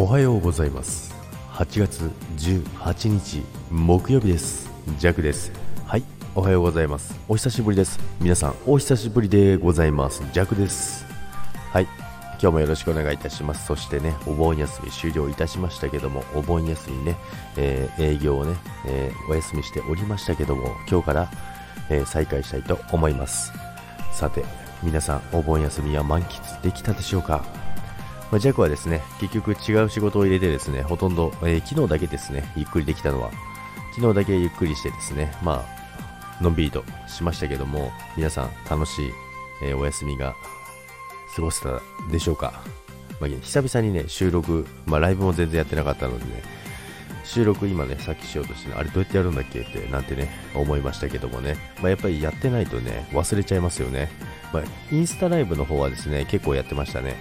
おはようございます。8月18日木曜日です。ジャクです。はい。おはようございます。お久しぶりです。皆さんお久しぶりでございます。ジャクです。はい。今日もよろしくお願いいたします。そしてねお盆休み終了いたしましたけどもお盆休みね、えー、営業をね、えー、お休みしておりましたけども今日から、えー、再開したいと思います。さて皆さんお盆休みは満喫できたでしょうか？まあ、ジャクはですね、結局違う仕事を入れてですね、ほとんど、えー、昨日だけですね、ゆっくりできたのは、昨日だけゆっくりしてですね、まあ、のんびりとしましたけども、皆さん楽しい、えー、お休みが過ごせたでしょうか。まあ、久々にね、収録、まあ、ライブも全然やってなかったのでね、収録今ね、さっきしようとして、ね、あれどうやってやるんだっけ？って、なんてね、思いましたけどもね、まあ、やっぱりやってないとね、忘れちゃいますよね。まあ、インスタライブの方はですね、結構やってましたね。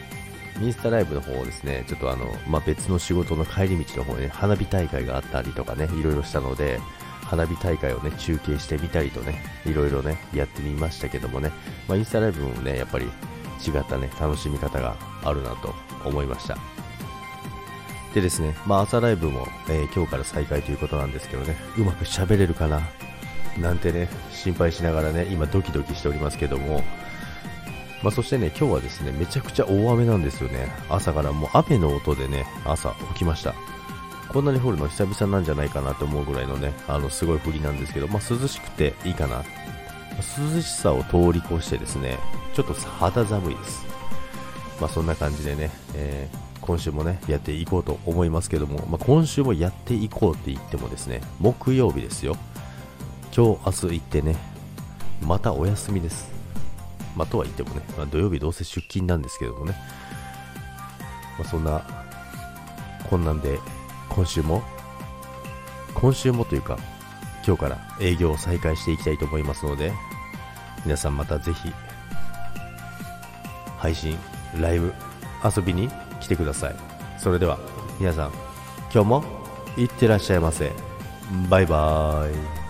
インスタライブの方をですね、ちょっとあの、まあ、別の仕事の帰り道の方に、ね、花火大会があったりとかね、いろいろしたので、花火大会をね、中継してみたりとね、いろいろね、やってみましたけどもね、まあ、インスタライブもね、やっぱり違ったね、楽しみ方があるなと思いました。でですね、まあ、朝ライブも、えー、今日から再開ということなんですけどね、うまく喋れるかななんてね、心配しながらね、今ドキドキしておりますけども、まあ、そしてね、今日はですね、めちゃくちゃ大雨なんですよね。朝からもう雨の音でね、朝起きました。こんなに降るの久々なんじゃないかなと思うぐらいのね、あの、すごい降りなんですけど、まあ、涼しくていいかな。涼しさを通り越してですね、ちょっと肌寒いです。まあ、そんな感じでね、えー、今週もね、やっていこうと思いますけども、まあ、今週もやっていこうって言ってもですね、木曜日ですよ。今日、明日行ってね、またお休みです。まあ、とは言ってもね、まあ、土曜日どうせ出勤なんですけどもね、まあ、そんな、こんなんで、今週も、今週もというか、今日から営業を再開していきたいと思いますので、皆さんまたぜひ、配信、ライブ、遊びに来てください。それでは、皆さん、今日もいってらっしゃいませ。バイバーイ。